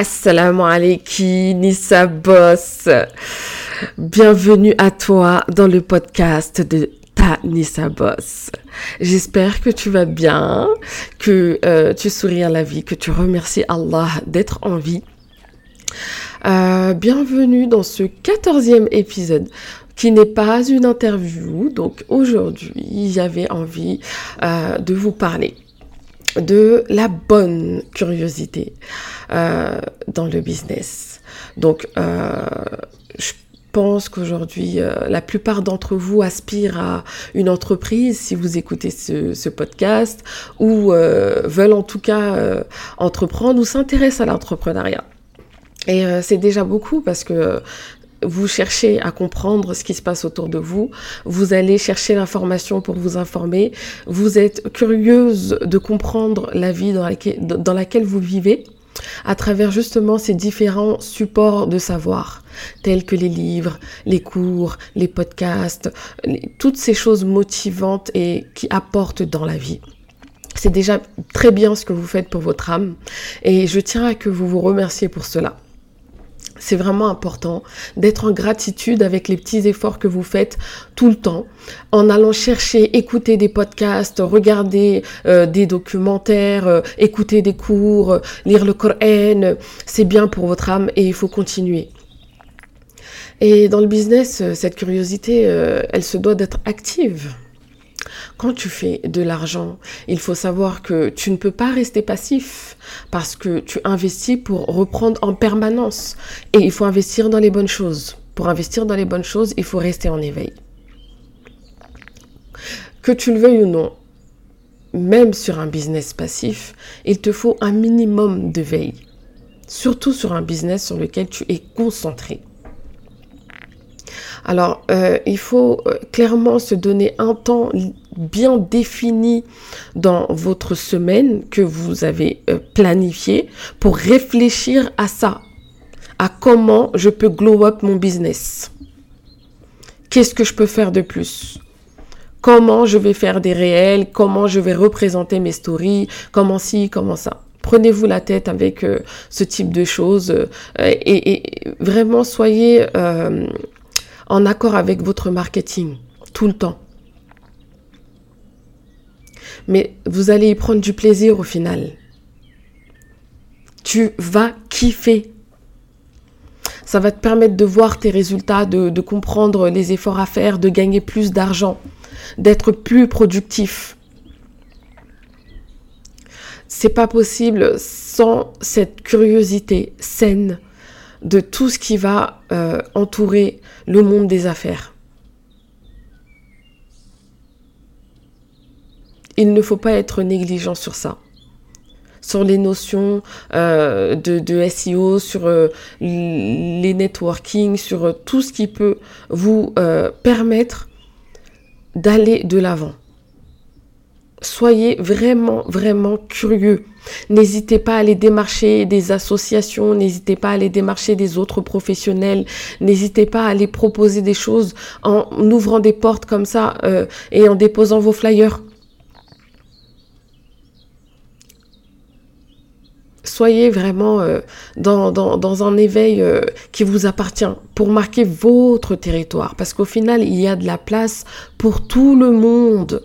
Assalamu alaikum, Nissa Boss. Bienvenue à toi dans le podcast de ta Nissa Boss. J'espère que tu vas bien, que euh, tu souris à la vie, que tu remercies Allah d'être en vie. Euh, bienvenue dans ce quatorzième épisode qui n'est pas une interview. Donc aujourd'hui, j'avais envie euh, de vous parler de la bonne curiosité euh, dans le business. Donc, euh, je pense qu'aujourd'hui, euh, la plupart d'entre vous aspirent à une entreprise si vous écoutez ce, ce podcast ou veulent en tout cas entreprendre ou s'intéressent à l'entrepreneuriat. Et c'est déjà beaucoup parce que vous cherchez à comprendre ce qui se passe autour de vous, vous allez chercher l'information pour vous informer, vous êtes curieuse de comprendre la vie dans laquelle, vous vivez à travers justement ces différents supports de savoir, tels que les livres, les cours, les podcasts, toutes ces choses motivantes et qui apportent dans la vie. C'est déjà très bien ce que vous faites pour votre âme et je tiens à que vous vous remerciez pour cela c'est vraiment important d'être en gratitude avec les petits efforts que vous faites tout le temps, en allant chercher, écouter des podcasts, regarder euh, des documentaires, euh, écouter des cours, euh, lire le Coran. C'est bien pour votre âme et il faut continuer. Et dans le business, cette curiosité, elle se doit d'être active. Quand tu fais de l'argent, il faut savoir que tu ne peux pas rester passif parce que tu investis pour reprendre en permanence et il faut investir dans les bonnes choses. Pour investir dans les bonnes choses, il faut rester en éveil. Que tu le veuilles ou non, même sur un business passif, il te faut un minimum de veille. Surtout sur un business sur lequel tu es concentré. Alors, euh, il faut euh, clairement se donner un temps bien défini dans votre semaine que vous avez euh, planifié pour réfléchir à ça, à comment je peux glow up mon business. Qu'est-ce que je peux faire de plus? Comment je vais faire des réels? Comment je vais représenter mes stories? Comment ci, comment ça? Prenez-vous la tête avec ce type de choses et, vraiment soyez en accord avec votre marketing tout le temps. Mais vous allez y prendre du plaisir au final. Tu vas kiffer. Ça va te permettre de voir tes résultats, de, comprendre les efforts à faire, de gagner plus d'argent, d'être plus productif. C'est pas possible sans cette curiosité saine de tout ce qui va euh, entourer le monde des affaires. Il ne faut pas être négligent sur ça sur les notions euh, de, SEO, sur euh, les networking, sur tout ce qui peut vous permettre d'aller de l'avant. Soyez vraiment, vraiment curieux. N'hésitez pas à aller démarcher des associations, n'hésitez pas à aller démarcher des autres professionnels, n'hésitez pas à aller proposer des choses en ouvrant des portes comme ça euh, et en déposant vos flyers. Soyez vraiment euh, dans, un éveil euh, qui vous appartient pour marquer votre territoire parce qu'au final, il y a de la place pour tout le monde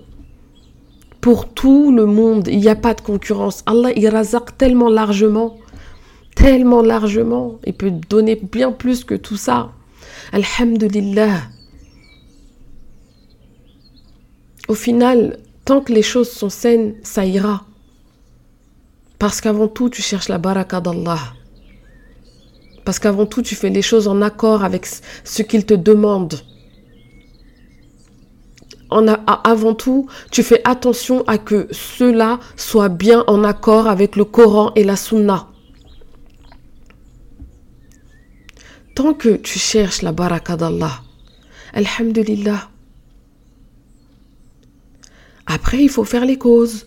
pour tout le monde. Il n'y a pas de concurrence. Allah, il razaq tellement largement, tellement largement. Il peut donner bien plus que tout ça. Alhamdulillah. Au final, tant que les choses sont saines, ça ira. Parce qu'avant tout, tu cherches la baraka d'Allah. Parce qu'avant tout, tu fais les choses en accord avec ce qu'il te demande avant tout, tu fais attention à que cela soit bien en accord avec le Coran et la Sunna. Tant que tu cherches la baraka d'Allah, Alhamdulillah. Après, il faut faire les causes.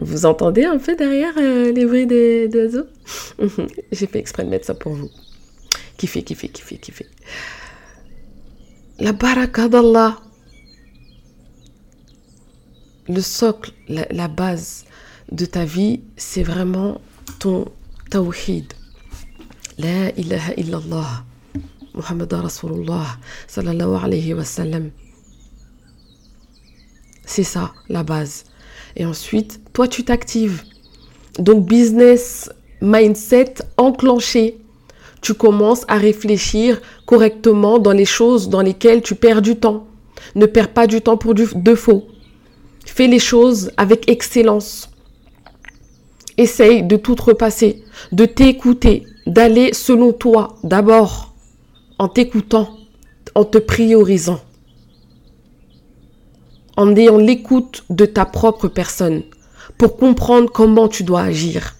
Vous entendez un peu derrière euh, les bruits des, oiseaux? J'ai fait exprès de mettre ça pour vous. Kiffez, kiffez, kiffez, kiffez la baraka d'Allah. Le socle, la, base de ta vie, c'est vraiment ton tawhid. La ilaha illallah. Muhammad Rasulullah sallallahu alayhi wa sallam. C'est ça la base. Et ensuite, toi tu t'actives. Donc business mindset enclenché. Tu commences à réfléchir correctement dans les choses dans lesquelles tu perds du temps. Ne perds pas du temps pour du, de faux. Fais les choses avec excellence. Essaye de tout repasser, de t'écouter, d'aller selon toi d'abord, en t'écoutant, en te priorisant, en ayant l'écoute de ta propre personne pour comprendre comment tu dois agir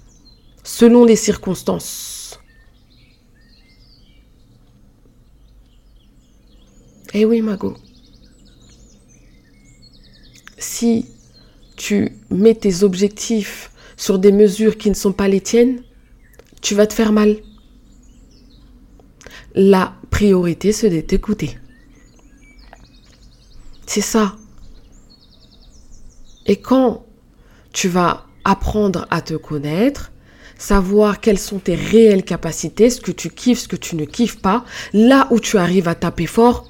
selon les circonstances. Eh oui, Mago. Si tu mets tes objectifs sur des mesures qui ne sont pas les tiennes, tu vas te faire mal. La priorité, c'est de. C'est ça. Et quand tu vas apprendre à te connaître, savoir quelles sont tes réelles capacités, ce que tu kiffes, ce que tu ne kiffes pas, là où tu arrives à taper fort,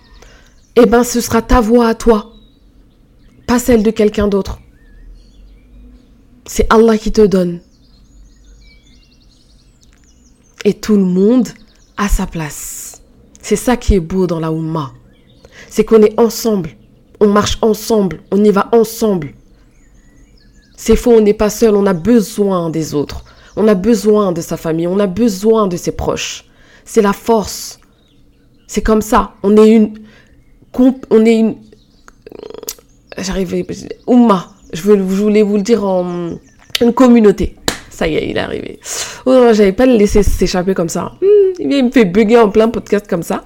eh ben ce sera ta voix à toi, pas celle de quelqu'un d'autre. C'est Allah qui te donne. Et tout le monde a sa place. C'est ça qui est beau dans la Oumma. C'est qu'on est ensemble. On marche ensemble. On y va ensemble. C'est faux, on n'est pas seul. On a besoin des autres. On a besoin de sa famille. On a besoin de ses proches. C'est la force. C'est comme ça. On est une. On est une. J'arrivais. Oumma. Je voulais vous le dire en. Une communauté. Ça y est, il est arrivé. Oh, j'avais pas le laisser s'échapper comme ça. Hmm, il me fait bugger en plein podcast comme ça.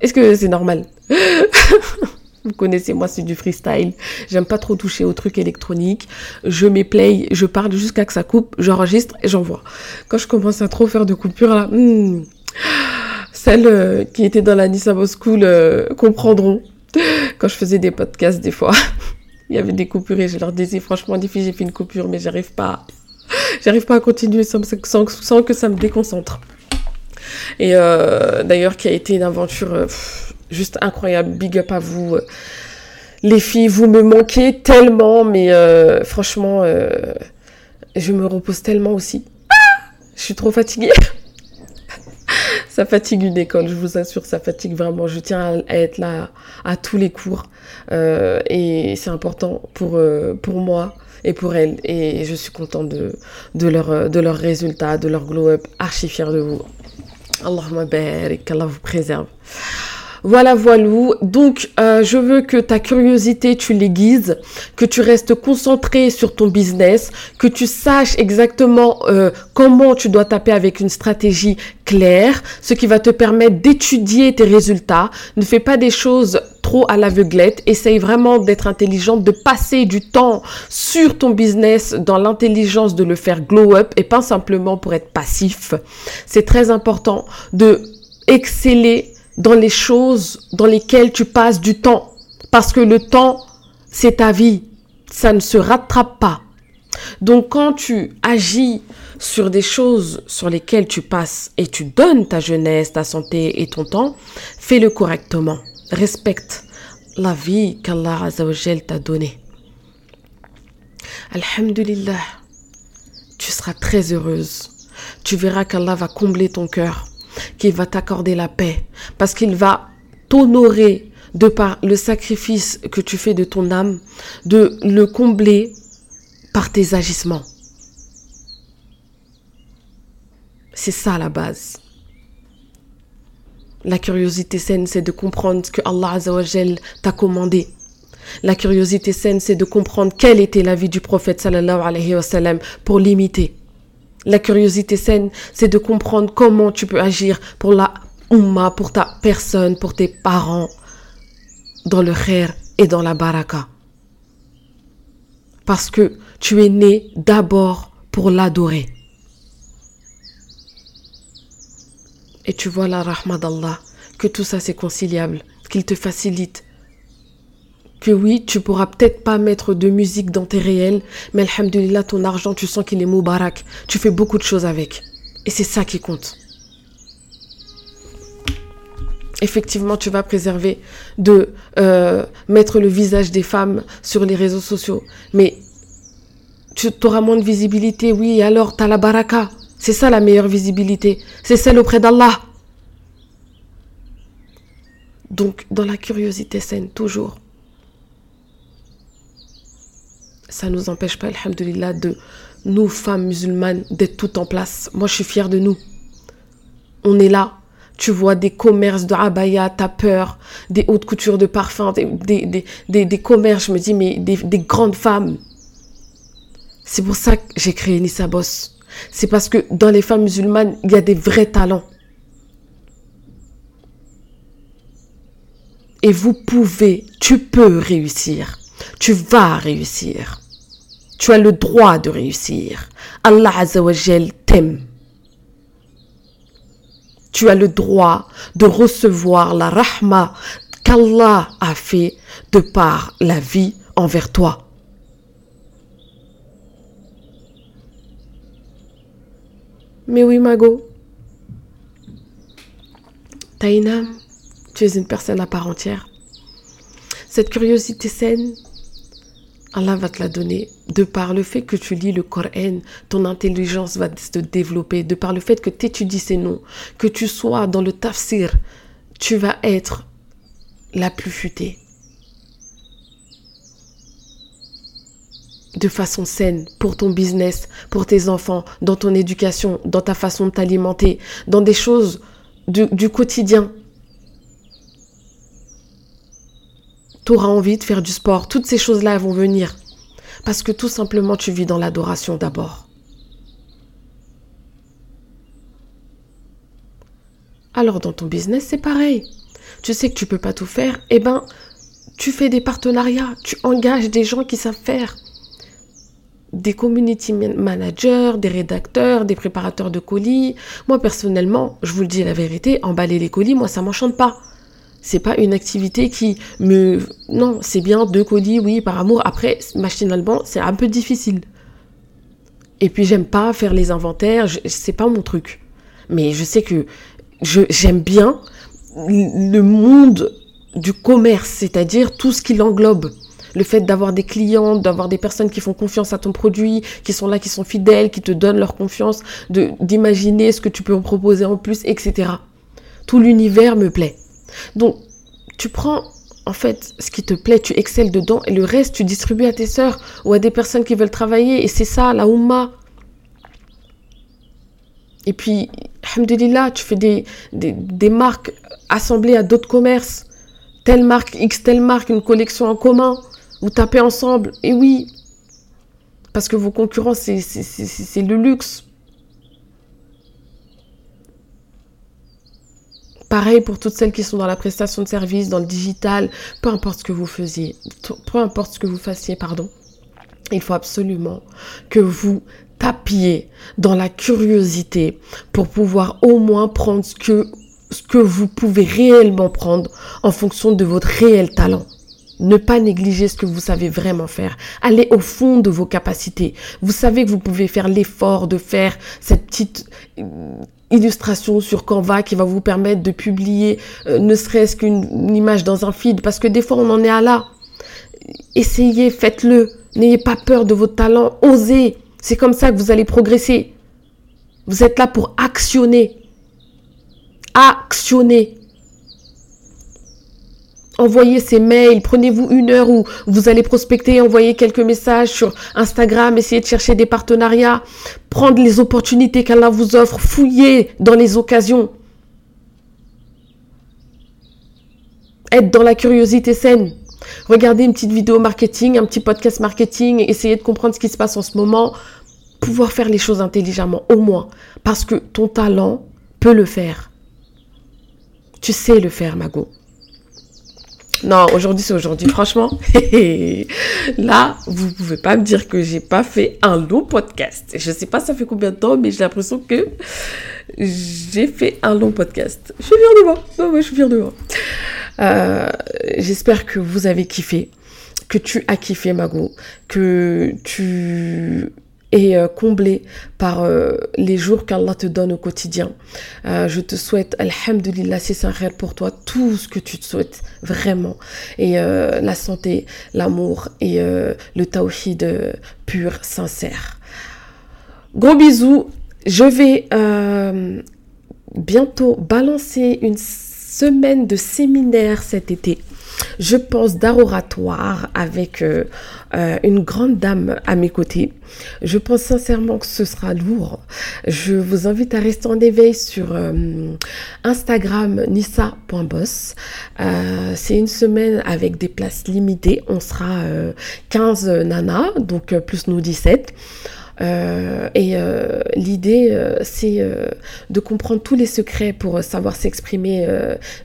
Est-ce que c'est normal? Vous connaissez, moi, c'est du freestyle. J'aime pas trop toucher aux trucs électroniques. Je play, je parle jusqu'à que ça coupe, j'enregistre et j'envoie. Quand je commence à trop faire de coupures, là, hmm, celles euh, qui étaient dans la Nisabo School euh, comprendront. Quand je faisais des podcasts, des fois, il y avait des coupures et je leur disais, franchement, des filles, j'ai fait une coupure, mais j'arrive pas J'arrive pas à continuer sans, que ça me déconcentre. Et euh, d'ailleurs, qui a été une aventure juste incroyable. Big up à vous. Les filles, vous me manquez tellement, mais euh, franchement, je me repose tellement aussi. je suis trop fatiguée. ça fatigue une école, je vous assure, ça fatigue vraiment. Je tiens à, être là à tous les cours. et c'est important pour, pour moi et pour elles. Et je suis contente de, de, de leurs résultats, de leur glow-up. Archi fière de vous. Allahumma barik, qu'Allah vous préserve. Voilà, voilou. Donc, euh, je veux que ta curiosité, tu l'aiguises, que tu restes concentré sur ton business, que tu saches exactement euh, comment tu dois taper avec une stratégie claire, ce qui va te permettre d'étudier tes résultats. Ne fais pas des choses trop à l'aveuglette. Essaye vraiment d'être intelligente, de passer du temps sur ton business dans l'intelligence de le faire glow up et pas simplement pour être passif. C'est très important de exceller dans les choses dans lesquelles tu passes du temps. Parce que le temps, c'est ta vie. Ça ne se rattrape pas. Donc quand tu agis sur des choses sur lesquelles tu passes et tu donnes ta jeunesse, ta santé et ton temps, fais-le correctement. Respecte la vie qu'Allah t'a donnée. Alhamdulillah, tu seras très heureuse. Tu verras qu'Allah va combler ton cœur qu'il va t'accorder la paix, parce qu'il va t'honorer de par le sacrifice que tu fais de ton âme, de le combler par tes agissements. C'est ça la base. La curiosité saine, c'est de comprendre ce que Allah t'a commandé. La curiosité saine, c'est de comprendre quelle était la vie du prophète alayhi pour l'imiter. La curiosité saine, c'est de comprendre comment tu peux agir pour la umma, pour ta personne, pour tes parents, dans le khair et dans la baraka. Parce que tu es né d'abord pour l'adorer. Et tu vois la rahma d'Allah, que tout ça c'est conciliable, qu'il te facilite, oui, tu pourras peut-être pas mettre de musique dans tes réels, mais alhamdulillah, ton argent, tu sens qu'il est moubarak. Tu fais beaucoup de choses avec. Et c'est ça qui compte. Effectivement, tu vas préserver de euh, mettre le visage des femmes sur les réseaux sociaux. Mais tu auras moins de visibilité, oui, alors tu as la baraka. C'est ça la meilleure visibilité. C'est celle auprès d'Allah. Donc, dans la curiosité saine, toujours. Ça ne nous empêche pas, alhamdulillah, de nous, femmes musulmanes, d'être toutes en place. Moi, je suis fière de nous. On est là. Tu vois des commerces de abaya, t'as peur, des hautes coutures de parfums, des, des, commerces, je me dis, mais des, grandes femmes. C'est pour ça que j'ai créé Nissa Boss. C'est parce que dans les femmes musulmanes, il y a des vrais talents. Et vous pouvez, tu peux réussir. Tu vas réussir. Tu as le droit de réussir. Allah Azzawajal t'aime. Tu as le droit de recevoir la rahma qu'Allah a fait de par la vie envers toi. Mais oui, Mago. Taïnam, tu es une personne à part entière. Cette curiosité saine, Allah va te la donner. De par le fait que tu lis le Coran, ton intelligence va se développer. De par le fait que tu étudies ces noms, que tu sois dans le tafsir, tu vas être la plus futée. de façon saine pour ton business, pour tes enfants, dans ton éducation, dans ta façon de t'alimenter, dans des choses du, du quotidien. Tu auras envie de faire du sport. Toutes ces choses-là vont venir. Parce que tout simplement, tu vis dans l'adoration d'abord. Alors dans ton business, c'est pareil. Tu sais que tu peux pas tout faire, eh ben, tu fais des partenariats, tu engages des gens qui savent faire. Des community managers, des rédacteurs, des préparateurs de colis. Moi, personnellement, je vous le dis la vérité, emballer les colis, moi, ça m'enchante pas c'est pas une activité qui me non c'est bien deux colis oui par amour après machinalement c'est un peu difficile et puis j'aime pas faire les inventaires c'est pas mon truc mais je sais que j'aime bien le monde du commerce c'est-à-dire tout ce qui l'englobe le fait d'avoir des clients, d'avoir des personnes qui font confiance à ton produit, qui sont là, qui sont fidèles, qui te donnent leur confiance, d'imaginer ce que tu peux en proposer en plus, etc. Tout l'univers me plaît. Donc, tu prends en fait ce qui te plaît, tu excelles dedans et le reste, tu distribues à tes sœurs ou à des personnes qui veulent travailler. Et c'est ça, la Oumma. Et puis, alhamdulillah, tu fais des, des, marques assemblées à d'autres commerces. Telle marque, X, telle marque, une collection en commun. Vous tapez ensemble. Et oui, parce que vos concurrents, c'est le luxe. Pareil pour toutes celles qui sont dans la prestation de service, dans le digital, peu importe ce que vous faisiez, peu importe ce que vous fassiez, pardon. Il faut absolument que vous tapiez dans la curiosité pour pouvoir au moins prendre ce que, ce que vous pouvez réellement prendre en fonction de votre réel talent. Ne pas négliger ce que vous savez vraiment faire. Allez au fond de vos capacités. Vous savez que vous pouvez faire l'effort de faire cette petite illustration sur Canva qui va vous permettre de publier euh, ne serait-ce qu'une image dans un feed parce que des fois on en est à là. Essayez, faites-le. N'ayez pas peur de votre talent, osez. C'est comme ça que vous allez progresser. Vous êtes là pour actionner. Actionner envoyez ces mails, prenez-vous une heure où vous allez prospecter, envoyer quelques messages sur Instagram, essayez de chercher des partenariats, prendre les opportunités qu'Allah vous offre, fouiller dans les occasions. Être dans la curiosité saine. Regardez une petite vidéo marketing, un petit podcast marketing, essayez de comprendre ce qui se passe en ce moment, pouvoir faire les choses intelligemment, au moins, parce que ton talent peut le faire. Tu sais le faire, Mago. Non, aujourd'hui c'est aujourd'hui. Franchement, là, vous pouvez pas me dire que j'ai pas fait un long podcast. Je sais pas ça fait combien de temps, mais j'ai l'impression que j'ai fait un long podcast. Je suis fière de moi. Non, je suis fière de moi. Euh, j'espère que vous avez kiffé. que tu as kiffé Mago, que tu euh, comblé par euh, les jours qu'Allah te donne au quotidien. Euh, je te souhaite, Alhamdulillah, c'est sincère pour toi, tout ce que tu te souhaites, vraiment. Et la santé, l'amour et le tawhid pur, sincère. Gros bisous. Je vais bientôt balancer une semaine de séminaire cet été je pense, d'oratoire avec euh, euh, une grande dame à mes côtés. Je pense sincèrement que ce sera lourd. Je vous invite à rester en éveil sur euh, Instagram nissa.boss. C'est une semaine avec des places limitées. On sera 15 nanas, donc plus nous 17. Euh, et euh, l'idée, euh, c'est de comprendre tous les secrets pour savoir s'exprimer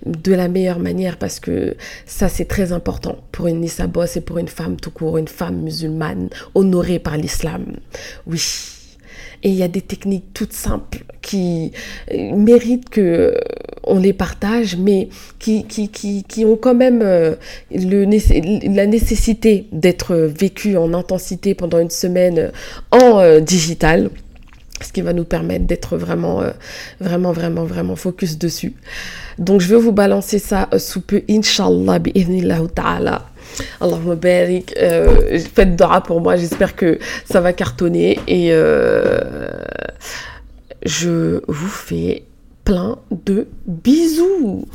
de la meilleure manière parce que ça, c'est très important pour une Nissa Boss et pour une femme tout court, une femme musulmane honorée par l'islam. Oui. Et il y a des techniques toutes simples qui méritent que on les partage, mais qui, qui, qui, qui ont quand même euh, le, la nécessité d'être vécues en intensité pendant une semaine en euh, digital ce qui va nous permettre d'être vraiment, euh, vraiment, vraiment, vraiment focus dessus. Donc, je vais vous balancer ça sous peu, Inch'Allah, bi'idhnillah ta'ala. Allahumma barik. Euh, faites dora pour moi, j'espère que ça va cartonner. Et je vous fais plein de bisous.